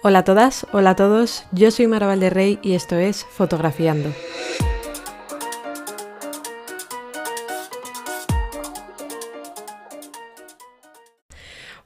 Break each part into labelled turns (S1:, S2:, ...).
S1: Hola a todas, hola a todos, yo soy Mara Valderrey y esto es Fotografiando.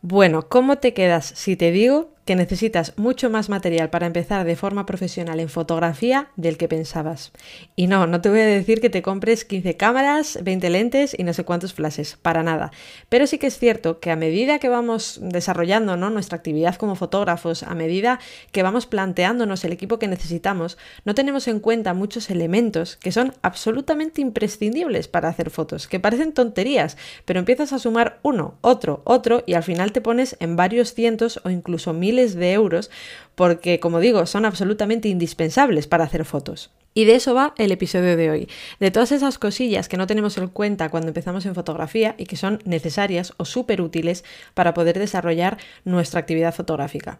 S1: Bueno, ¿cómo te quedas si te digo que necesitas mucho más material para empezar de forma profesional en fotografía del que pensabas. Y no, no te voy a decir que te compres 15 cámaras, 20 lentes y no sé cuántos flashes, para nada. Pero sí que es cierto que a medida que vamos desarrollando ¿no? nuestra actividad como fotógrafos, a medida que vamos planteándonos el equipo que necesitamos, no tenemos en cuenta muchos elementos que son absolutamente imprescindibles para hacer fotos, que parecen tonterías, pero empiezas a sumar uno, otro, otro y al final te pones en varios cientos o incluso mil de euros porque, como digo, son absolutamente indispensables para hacer fotos. Y de eso va el episodio de hoy, de todas esas cosillas que no tenemos en cuenta cuando empezamos en fotografía y que son necesarias o súper útiles para poder desarrollar nuestra actividad fotográfica.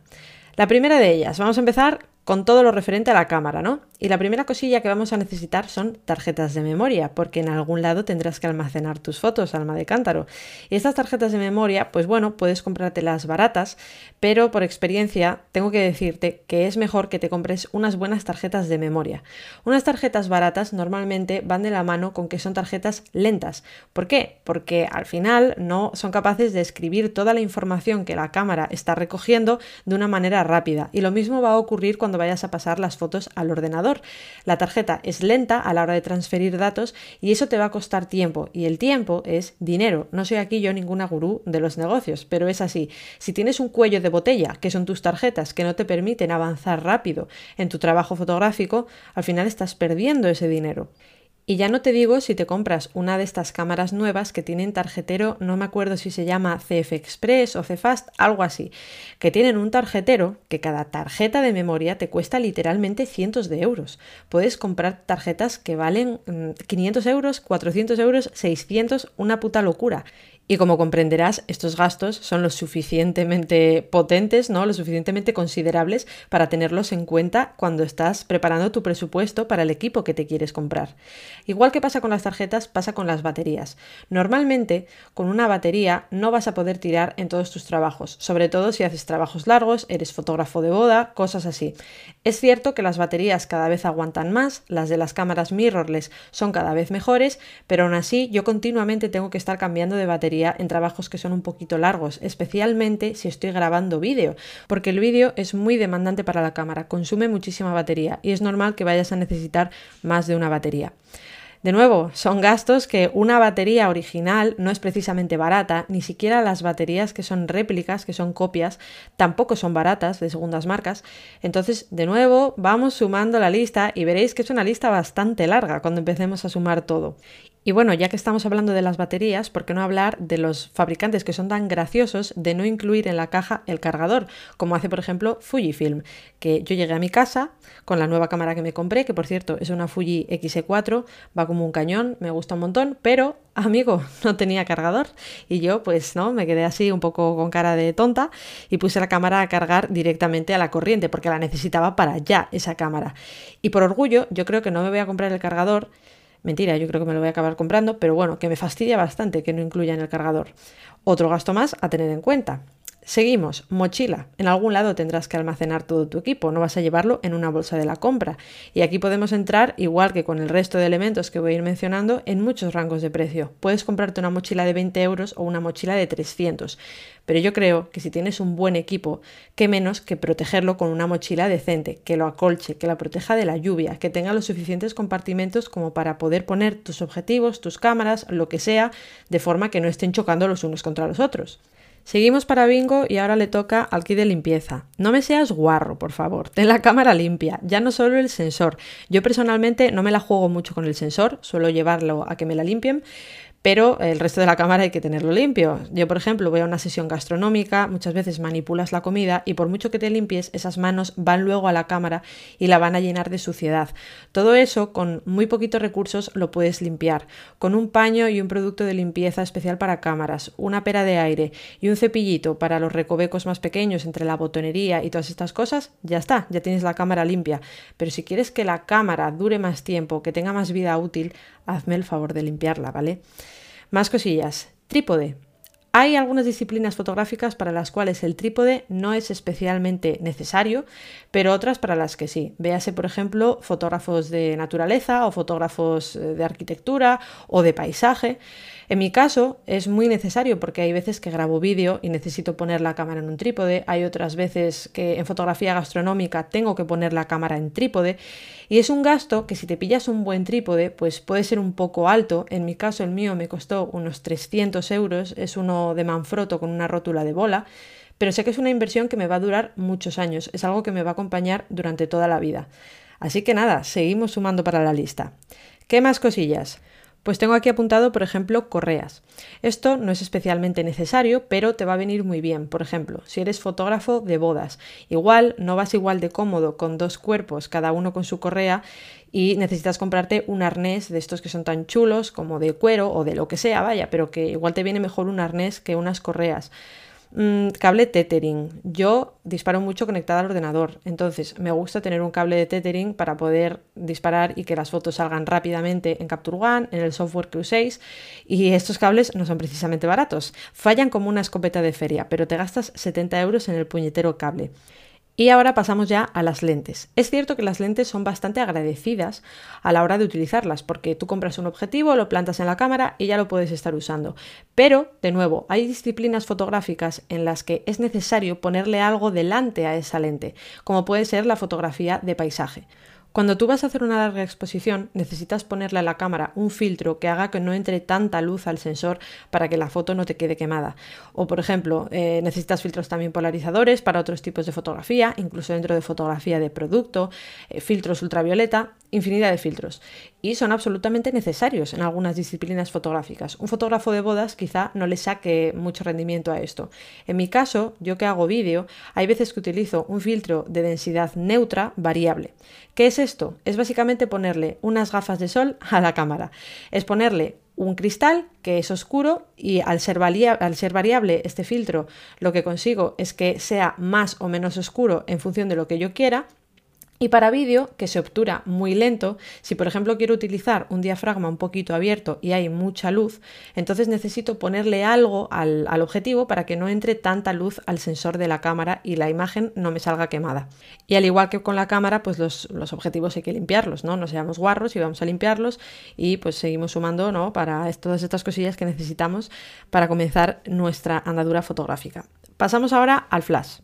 S1: La primera de ellas, vamos a empezar con todo lo referente a la cámara, ¿no? Y la primera cosilla que vamos a necesitar son tarjetas de memoria, porque en algún lado tendrás que almacenar tus fotos, alma de cántaro. Y estas tarjetas de memoria, pues bueno, puedes comprártelas baratas, pero por experiencia tengo que decirte que es mejor que te compres unas buenas tarjetas de memoria. Unas tarjetas baratas normalmente van de la mano con que son tarjetas lentas. ¿Por qué? Porque al final no son capaces de escribir toda la información que la cámara está recogiendo de una manera rápida. Y lo mismo va a ocurrir cuando vayas a pasar las fotos al ordenador. La tarjeta es lenta a la hora de transferir datos y eso te va a costar tiempo y el tiempo es dinero. No soy aquí yo ninguna gurú de los negocios, pero es así. Si tienes un cuello de botella, que son tus tarjetas, que no te permiten avanzar rápido en tu trabajo fotográfico, al final estás perdiendo ese dinero. Y ya no te digo si te compras una de estas cámaras nuevas que tienen tarjetero, no me acuerdo si se llama CF Express o CFast, algo así, que tienen un tarjetero que cada tarjeta de memoria te cuesta literalmente cientos de euros. Puedes comprar tarjetas que valen 500 mm, euros, 400 euros, 600, una puta locura. Y como comprenderás, estos gastos son lo suficientemente potentes, ¿no? Lo suficientemente considerables para tenerlos en cuenta cuando estás preparando tu presupuesto para el equipo que te quieres comprar. Igual que pasa con las tarjetas, pasa con las baterías. Normalmente, con una batería no vas a poder tirar en todos tus trabajos, sobre todo si haces trabajos largos, eres fotógrafo de boda, cosas así. Es cierto que las baterías cada vez aguantan más, las de las cámaras mirrorless son cada vez mejores, pero aún así yo continuamente tengo que estar cambiando de batería en trabajos que son un poquito largos, especialmente si estoy grabando vídeo, porque el vídeo es muy demandante para la cámara, consume muchísima batería y es normal que vayas a necesitar más de una batería. De nuevo, son gastos que una batería original no es precisamente barata, ni siquiera las baterías que son réplicas, que son copias, tampoco son baratas de segundas marcas. Entonces, de nuevo, vamos sumando la lista y veréis que es una lista bastante larga cuando empecemos a sumar todo. Y bueno, ya que estamos hablando de las baterías, ¿por qué no hablar de los fabricantes que son tan graciosos de no incluir en la caja el cargador, como hace por ejemplo Fujifilm, que yo llegué a mi casa con la nueva cámara que me compré, que por cierto es una Fuji X4, va como un cañón, me gusta un montón, pero amigo, no tenía cargador. Y yo pues no, me quedé así un poco con cara de tonta y puse la cámara a cargar directamente a la corriente porque la necesitaba para ya esa cámara. Y por orgullo, yo creo que no me voy a comprar el cargador Mentira, yo creo que me lo voy a acabar comprando, pero bueno, que me fastidia bastante que no incluya en el cargador. Otro gasto más a tener en cuenta. Seguimos, mochila. En algún lado tendrás que almacenar todo tu equipo, no vas a llevarlo en una bolsa de la compra. Y aquí podemos entrar, igual que con el resto de elementos que voy a ir mencionando, en muchos rangos de precio. Puedes comprarte una mochila de 20 euros o una mochila de 300. Pero yo creo que si tienes un buen equipo, qué menos que protegerlo con una mochila decente, que lo acolche, que la proteja de la lluvia, que tenga los suficientes compartimentos como para poder poner tus objetivos, tus cámaras, lo que sea, de forma que no estén chocando los unos contra los otros. Seguimos para bingo y ahora le toca al kit de limpieza. No me seas guarro, por favor. Ten la cámara limpia, ya no solo el sensor. Yo personalmente no me la juego mucho con el sensor, suelo llevarlo a que me la limpien, pero el resto de la cámara hay que tenerlo limpio. Yo, por ejemplo, voy a una sesión gastronómica, muchas veces manipulas la comida y por mucho que te limpies, esas manos van luego a la cámara y la van a llenar de suciedad. Todo eso, con muy poquitos recursos, lo puedes limpiar. Con un paño y un producto de limpieza especial para cámaras, una pera de aire y un cepillito para los recovecos más pequeños entre la botonería y todas estas cosas, ya está, ya tienes la cámara limpia. Pero si quieres que la cámara dure más tiempo, que tenga más vida útil, hazme el favor de limpiarla, ¿vale? Más cosillas. Trípode. Hay algunas disciplinas fotográficas para las cuales el trípode no es especialmente necesario, pero otras para las que sí. Véase, por ejemplo, fotógrafos de naturaleza o fotógrafos eh, de arquitectura o de paisaje. En mi caso es muy necesario porque hay veces que grabo vídeo y necesito poner la cámara en un trípode, hay otras veces que en fotografía gastronómica tengo que poner la cámara en trípode y es un gasto que si te pillas un buen trípode pues puede ser un poco alto. En mi caso el mío me costó unos 300 euros, es uno de Manfrotto con una rótula de bola pero sé que es una inversión que me va a durar muchos años, es algo que me va a acompañar durante toda la vida. Así que nada, seguimos sumando para la lista. ¿Qué más cosillas? Pues tengo aquí apuntado, por ejemplo, correas. Esto no es especialmente necesario, pero te va a venir muy bien. Por ejemplo, si eres fotógrafo de bodas, igual no vas igual de cómodo con dos cuerpos, cada uno con su correa, y necesitas comprarte un arnés de estos que son tan chulos como de cuero o de lo que sea, vaya, pero que igual te viene mejor un arnés que unas correas. Mm, cable tethering. Yo disparo mucho conectada al ordenador, entonces me gusta tener un cable de tethering para poder disparar y que las fotos salgan rápidamente en Capture One, en el software que uséis. Y estos cables no son precisamente baratos. Fallan como una escopeta de feria, pero te gastas 70 euros en el puñetero cable. Y ahora pasamos ya a las lentes. Es cierto que las lentes son bastante agradecidas a la hora de utilizarlas, porque tú compras un objetivo, lo plantas en la cámara y ya lo puedes estar usando. Pero, de nuevo, hay disciplinas fotográficas en las que es necesario ponerle algo delante a esa lente, como puede ser la fotografía de paisaje. Cuando tú vas a hacer una larga exposición, necesitas ponerle a la cámara un filtro que haga que no entre tanta luz al sensor para que la foto no te quede quemada. O, por ejemplo, eh, necesitas filtros también polarizadores para otros tipos de fotografía, incluso dentro de fotografía de producto, eh, filtros ultravioleta, infinidad de filtros. Y son absolutamente necesarios en algunas disciplinas fotográficas. Un fotógrafo de bodas quizá no le saque mucho rendimiento a esto. En mi caso, yo que hago vídeo, hay veces que utilizo un filtro de densidad neutra variable. ¿Qué es esto? Es básicamente ponerle unas gafas de sol a la cámara. Es ponerle un cristal que es oscuro y al ser, al ser, variable este filtro lo que consigo es que sea más o menos oscuro en función de lo que yo quiera y para vídeo, que se obtura muy lento, si por ejemplo quiero utilizar un diafragma un poquito abierto y hay mucha luz, entonces necesito ponerle algo al, objetivo para que no entre tanta luz al sensor de la cámara y la imagen no me salga quemada. Y al igual que con la cámara, pues los, objetivos hay que limpiarlos, ¿no? No seamos guarros y vamos a limpiarlos y pues seguimos sumando, ¿no? Para todas estas cosillas que necesitamos para comenzar nuestra andadura fotográfica. Pasamos ahora al flash.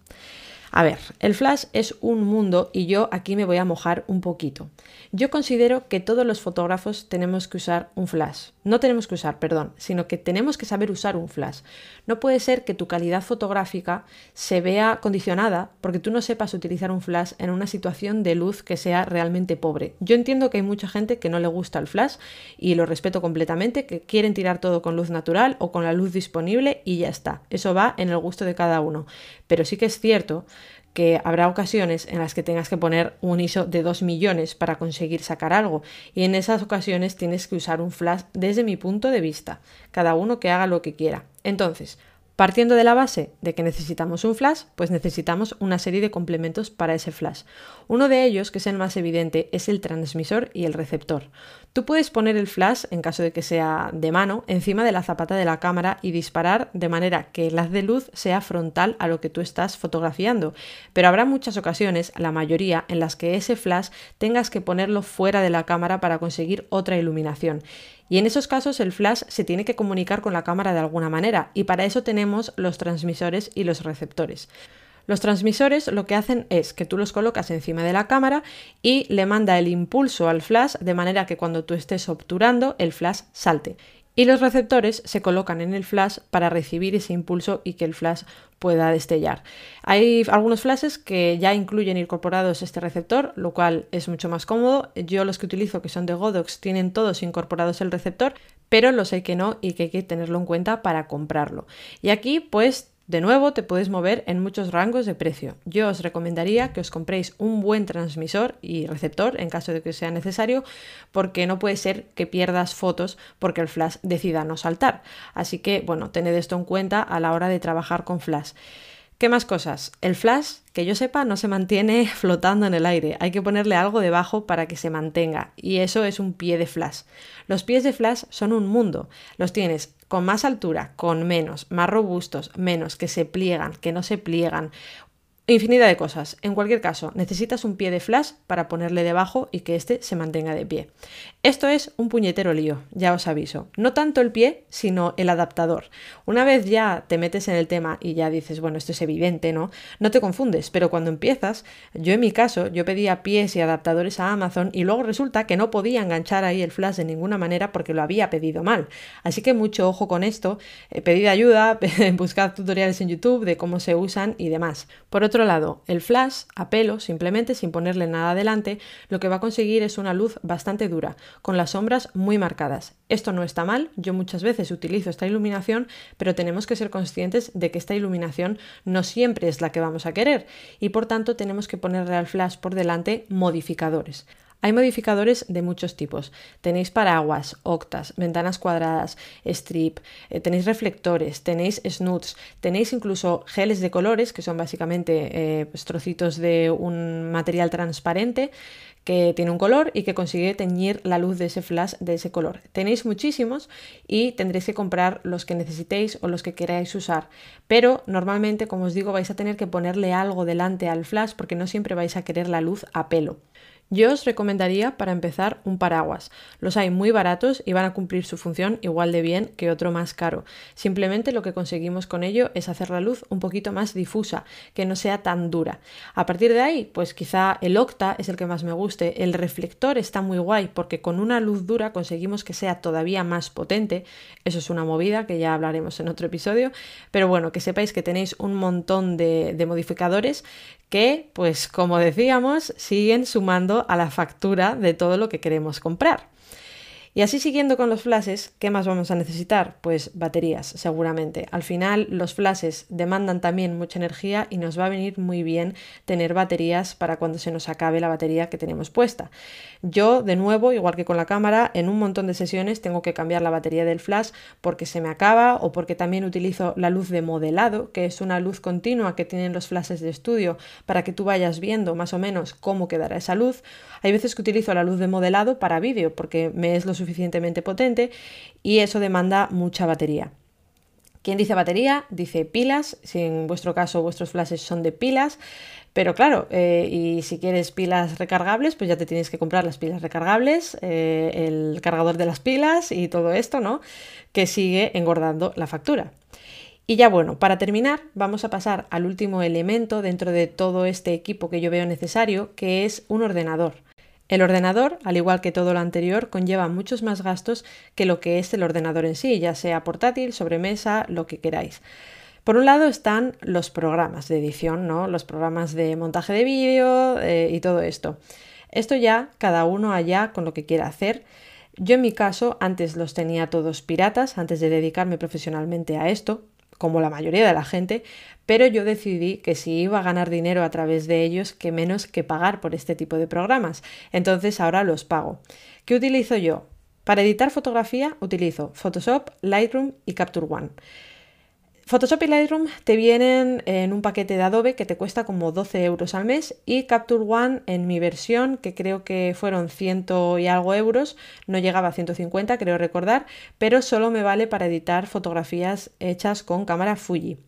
S1: A ver, el flash es un mundo y yo aquí me voy a mojar un poquito. Yo considero que todos los fotógrafos tenemos que usar un flash. No tenemos que usar, perdón, sino que tenemos que saber usar un flash. No puede ser que tu calidad fotográfica se vea condicionada porque tú no sepas utilizar un flash en una situación de luz que sea realmente pobre. Yo entiendo que hay mucha gente que no le gusta el flash y lo respeto completamente, que quieren tirar todo con luz natural o con la luz disponible y ya está. Eso va en el gusto de cada uno. Pero sí que es cierto que habrá ocasiones en las que tengas que poner un ISO de 2 millones para conseguir sacar algo y en esas ocasiones tienes que usar un flash desde mi punto de vista, cada uno que haga lo que quiera. Entonces, Partiendo de la base de que necesitamos un flash, pues necesitamos una serie de complementos para ese flash. Uno de ellos, que es el más evidente, es el transmisor y el receptor. Tú puedes poner el flash, en caso de que sea de mano, encima de la zapata de la cámara y disparar de manera que el haz de luz sea frontal a lo que tú estás fotografiando. Pero habrá muchas ocasiones, la mayoría, en las que ese flash tengas que ponerlo fuera de la cámara para conseguir otra iluminación. Y en esos casos el flash se tiene que comunicar con la cámara de alguna manera y para eso tenemos los transmisores y los receptores. Los transmisores lo que hacen es que tú los colocas encima de la cámara y le manda el impulso al flash de manera que cuando tú estés obturando el flash salte y los receptores se colocan en el flash para recibir ese impulso y que el flash pueda destellar. Hay algunos flashes que ya incluyen incorporados este receptor, lo cual es mucho más cómodo. Yo los que utilizo, que son de Godox, tienen todos incorporados el receptor, pero los hay que no y que hay que tenerlo en cuenta para comprarlo. Y aquí pues de nuevo, te puedes mover en muchos rangos de precio. Yo os recomendaría que os compréis un buen transmisor y receptor en caso de que sea necesario, porque no puede ser que pierdas fotos porque el flash decida no saltar. Así que, bueno, tened esto en cuenta a la hora de trabajar con flash. ¿Qué más cosas? El flash, que yo sepa, no se mantiene flotando en el aire. Hay que ponerle algo debajo para que se mantenga. Y eso es un pie de flash. Los pies de flash son un mundo. Los tienes con más altura, con menos, más robustos, menos, que se pliegan, que no se pliegan, Infinidad de cosas. En cualquier caso, necesitas un pie de flash para ponerle debajo y que éste se mantenga de pie. Esto es un puñetero lío, ya os aviso. No tanto el pie, sino el adaptador. Una vez ya te metes en el tema y ya dices, bueno, esto es evidente, ¿no? No te confundes, pero cuando empiezas, yo en mi caso, yo pedía pies y adaptadores a Amazon y luego resulta que no podía enganchar ahí el flash de ninguna manera porque lo había pedido mal. Así que mucho ojo con esto, eh, pedid ayuda, buscad tutoriales en YouTube de cómo se usan y demás. Por otro lado, el flash, a pelo, simplemente sin ponerle nada adelante, lo que va a conseguir es una luz bastante dura, con las sombras muy marcadas. Esto no está mal, yo muchas veces utilizo esta iluminación, pero tenemos que ser conscientes de que esta iluminación no siempre es la que vamos a querer y por tanto tenemos que ponerle al flash por delante modificadores. Hay modificadores de muchos tipos. Tenéis paraguas, octas, ventanas cuadradas, strip, eh, tenéis reflectores, tenéis snuds, tenéis incluso geles de colores, que son básicamente eh, pues, trocitos de un material transparente que tiene un color y que consigue teñir la luz de ese flash de ese color. Tenéis muchísimos y tendréis que comprar los que necesitéis o los que queráis usar. Pero normalmente, como os digo, vais a tener que ponerle algo delante al flash porque no siempre vais a querer la luz a pelo. Yo os recomendaría para empezar un paraguas. Los hay muy baratos y van a cumplir su función igual de bien que otro más caro. Simplemente lo que conseguimos con ello es hacer la luz un poquito más difusa, que no sea tan dura. A partir de ahí, pues quizá el octa es el que más me guste. El reflector está muy guay porque con una luz dura conseguimos que sea todavía más potente. Eso es una movida que ya hablaremos en otro episodio. Pero bueno, que sepáis que tenéis un montón de, de modificadores que, pues como decíamos, siguen sumando a la factura de todo lo que queremos comprar. Y así siguiendo con los flashes, ¿qué más vamos a necesitar? Pues baterías, seguramente. Al final los flashes demandan también mucha energía y nos va a venir muy bien tener baterías para cuando se nos acabe la batería que tenemos puesta. Yo, de nuevo, igual que con la cámara, en un montón de sesiones tengo que cambiar la batería del flash porque se me acaba o porque también utilizo la luz de modelado, que es una luz continua que tienen los flashes de estudio para que tú vayas viendo más o menos cómo quedará esa luz. Hay veces que utilizo la luz de modelado para vídeo porque me es lo suficientemente potente y eso demanda mucha batería. ¿Quién dice batería? Dice pilas, si en vuestro caso vuestros flashes son de pilas. Pero claro, eh, y si quieres pilas recargables, pues ya te tienes que comprar las pilas recargables, eh, el cargador de las pilas y todo esto, ¿no? Que sigue engordando la factura. Y ya bueno, para terminar, vamos a pasar al último elemento dentro de todo este equipo que yo veo necesario, que es un ordenador. El ordenador, al igual que todo lo anterior, conlleva muchos más gastos que lo que es el ordenador en sí, ya sea portátil, sobremesa, lo que queráis. Por un lado están los programas de edición, ¿no? los programas de montaje de vídeo eh, y todo esto. Esto ya cada uno allá con lo que quiera hacer. Yo en mi caso antes los tenía todos piratas, antes de dedicarme profesionalmente a esto, como la mayoría de la gente, pero yo decidí que si iba a ganar dinero a través de ellos, que menos que pagar por este tipo de programas. Entonces ahora los pago. ¿Qué utilizo yo? Para editar fotografía utilizo Photoshop, Lightroom y Capture One. Photoshop y Lightroom te vienen en un paquete de Adobe que te cuesta como 12 euros al mes y Capture One en mi versión, que creo que fueron ciento y algo euros, no llegaba a 150, creo recordar, pero solo me vale para editar fotografías hechas con cámara Fuji.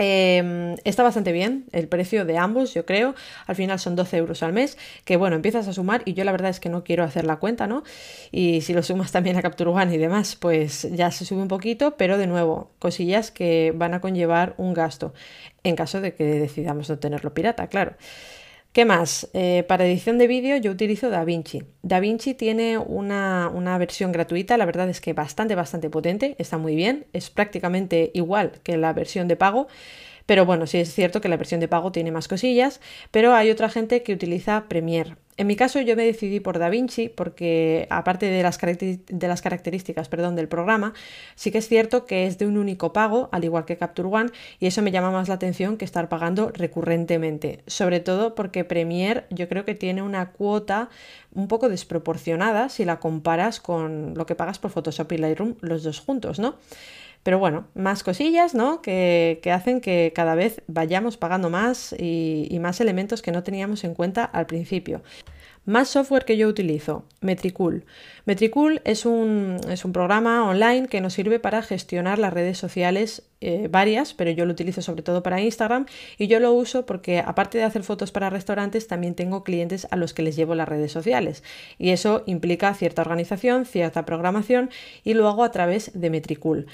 S1: Em, está bastante bien el precio de ambos, yo creo. Al final son 12 euros al mes, que bueno, empiezas a sumar y yo la verdad es que no quiero hacer la cuenta, ¿no? Y si lo sumas también a Capture One y demás, pues ya se sube un poquito, pero de nuevo, cosillas que van a conllevar un gasto en caso de que decidamos no tenerlo pirata, claro. ¿Qué más? Eh, para edición de vídeo yo utilizo DaVinci. DaVinci tiene una, una, versión gratuita, la verdad es que bastante, bastante potente, está muy bien, es prácticamente igual que la versión de pago. Pero bueno, sí es cierto que la versión de pago tiene más cosillas, pero hay otra gente que utiliza Premiere. En mi caso yo me decidí por DaVinci porque aparte de las, características perdón, del programa, sí que es cierto que es de un único pago, al igual que Capture One, y eso me llama más la atención que estar pagando recurrentemente. Sobre todo porque Premiere yo creo que tiene una cuota un poco desproporcionada si la comparas con lo que pagas por Photoshop y Lightroom los dos juntos, ¿no? Pero bueno, más cosillas, ¿no? Que, hacen que cada vez vayamos pagando más y más elementos que no teníamos en cuenta al principio. Más software que yo utilizo, Metricool. Metricool es un, programa online que nos sirve para gestionar las redes sociales eh, varias, pero yo lo utilizo sobre todo para Instagram y yo lo uso porque aparte de hacer fotos para restaurantes, también tengo clientes a los que les llevo las redes sociales y eso implica cierta organización, cierta programación y lo hago a través de Metricool,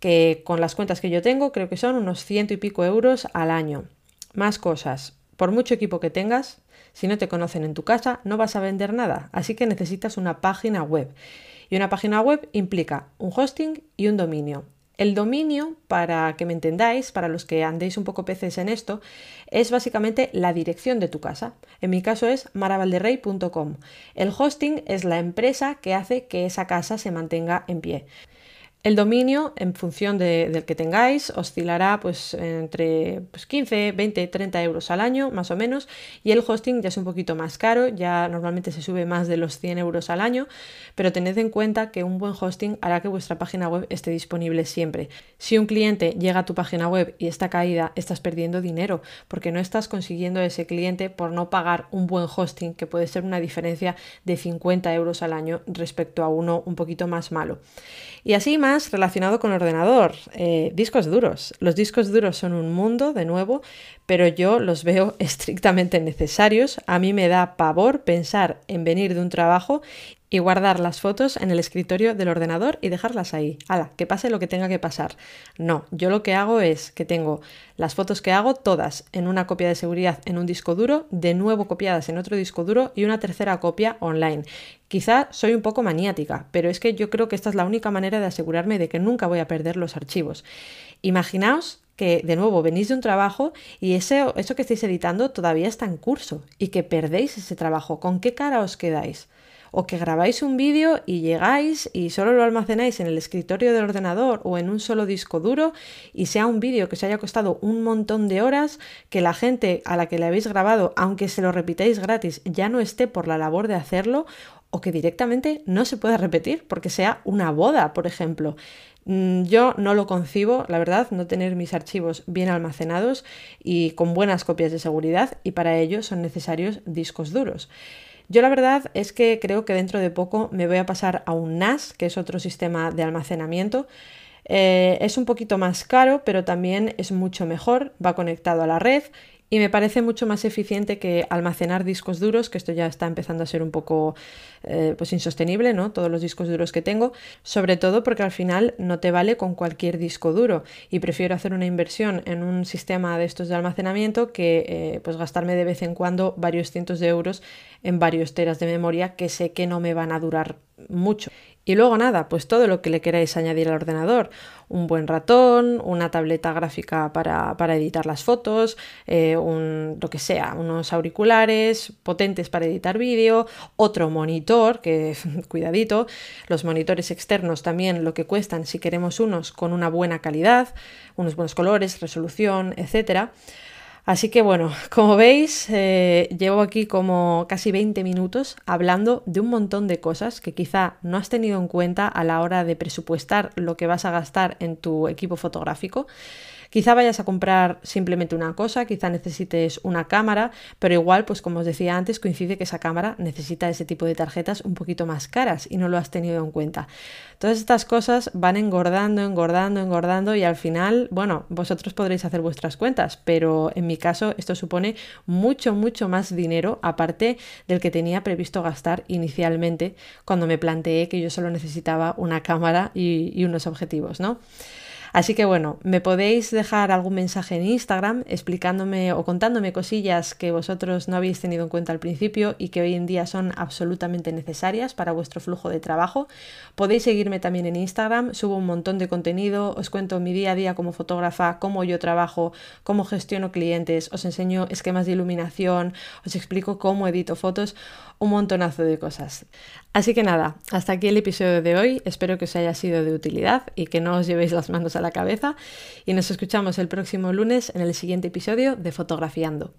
S1: que con las cuentas que yo tengo creo que son unos ciento y pico euros al año. Más cosas, por mucho equipo que tengas, si no te conocen en tu casa, no vas a vender nada, así que necesitas una página web. Y una página web implica un hosting y un dominio. El dominio, para que me entendáis, para los que andéis un poco peces en esto, es básicamente la dirección de tu casa. En mi caso es maravalderrey.com. El hosting es la empresa que hace que esa casa se mantenga en pie. El dominio, en función del que tengáis, oscilará pues, entre 15, 20, 30 euros al año, más o menos, y el hosting ya es un poquito más caro, ya normalmente se sube más de los 100 euros al año, pero tened en cuenta que un buen hosting hará que vuestra página web esté disponible siempre. Si un cliente llega a tu página web y está caída, estás perdiendo dinero, porque no estás consiguiendo ese cliente por no pagar un buen hosting, que puede ser una diferencia de 50 euros al año respecto a uno un poquito más malo. Y así más relacionado con ordenador, eh, discos duros. Los discos duros son un mundo, de nuevo, pero yo los veo estrictamente necesarios. A mí me da pavor pensar en venir de un trabajo y guardar las fotos en el escritorio del ordenador y dejarlas ahí. Hala, que pase lo que tenga que pasar. No, yo lo que hago es que tengo las fotos que hago todas en una copia de seguridad en un disco duro, de nuevo copiadas en otro disco duro y una tercera copia online. Quizá soy un poco maniática, pero es que yo creo que esta es la única manera de asegurarme de que nunca voy a perder los archivos. Imaginaos que de nuevo venís de un trabajo y ese, eso que estáis editando todavía está en curso y que perdéis ese trabajo. ¿Con qué cara os quedáis? O que grabáis un vídeo y llegáis y solo lo almacenáis en el escritorio del ordenador o en un solo disco duro y sea un vídeo que se haya costado un montón de horas, que la gente a la que le habéis grabado, aunque se lo repitáis gratis, ya no esté por la labor de hacerlo o que directamente no se pueda repetir porque sea una boda, por ejemplo. Mm, yo no lo concibo, la verdad, no tener mis archivos bien almacenados y con buenas copias de seguridad y para ello son necesarios discos duros. Yo la verdad es que creo que dentro de poco me voy a pasar a un NAS, que es otro sistema de almacenamiento. Eh, es un poquito más caro, pero también es mucho mejor, va conectado a la red y me parece mucho más eficiente que almacenar discos duros, que esto ya está empezando a ser un poco eh, pues insostenible, ¿no? Todos los discos duros que tengo, sobre todo porque al final no te vale con cualquier disco duro y prefiero hacer una inversión en un sistema de estos de almacenamiento que eh, pues gastarme de vez en cuando varios cientos de euros en varios teras de memoria que sé que no me van a durar mucho. Y luego nada, pues todo lo que le queráis añadir al ordenador. Un buen ratón, una tableta gráfica para, editar las fotos, eh, un, lo que sea, unos auriculares potentes para editar vídeo, otro monitor, que cuidadito, los monitores externos también lo que cuestan si queremos unos con una buena calidad, unos buenos colores, resolución, etcétera. Así que bueno, como veis, eh, llevo aquí como casi 20 minutos hablando de un montón de cosas que quizá no has tenido en cuenta a la hora de presupuestar lo que vas a gastar en tu equipo fotográfico. Quizá vayas a comprar simplemente una cosa, quizá necesites una cámara, pero igual, pues como os decía antes, coincide que esa cámara necesita ese tipo de tarjetas un poquito más caras y no lo has tenido en cuenta. Todas estas cosas van engordando, engordando, engordando y al final, bueno, vosotros podréis hacer vuestras cuentas, pero en mi caso esto supone mucho, mucho más dinero aparte del que tenía previsto gastar inicialmente cuando me planteé que yo solo necesitaba una cámara y, y unos objetivos, ¿no? Así que bueno, me podéis dejar algún mensaje en Instagram explicándome o contándome cosillas que vosotros no habéis tenido en cuenta al principio y que hoy en día son absolutamente necesarias para vuestro flujo de trabajo. Podéis seguirme también en Instagram, subo un montón de contenido, os cuento mi día a día como fotógrafa, cómo yo trabajo, cómo gestiono clientes, os enseño esquemas de iluminación, os explico cómo edito fotos, un montonazo de cosas. Así que nada, hasta aquí el episodio de hoy. Espero que os haya sido de utilidad y que no os llevéis las manos a la cabeza. Y nos escuchamos el próximo lunes en el siguiente episodio de Fotografiando.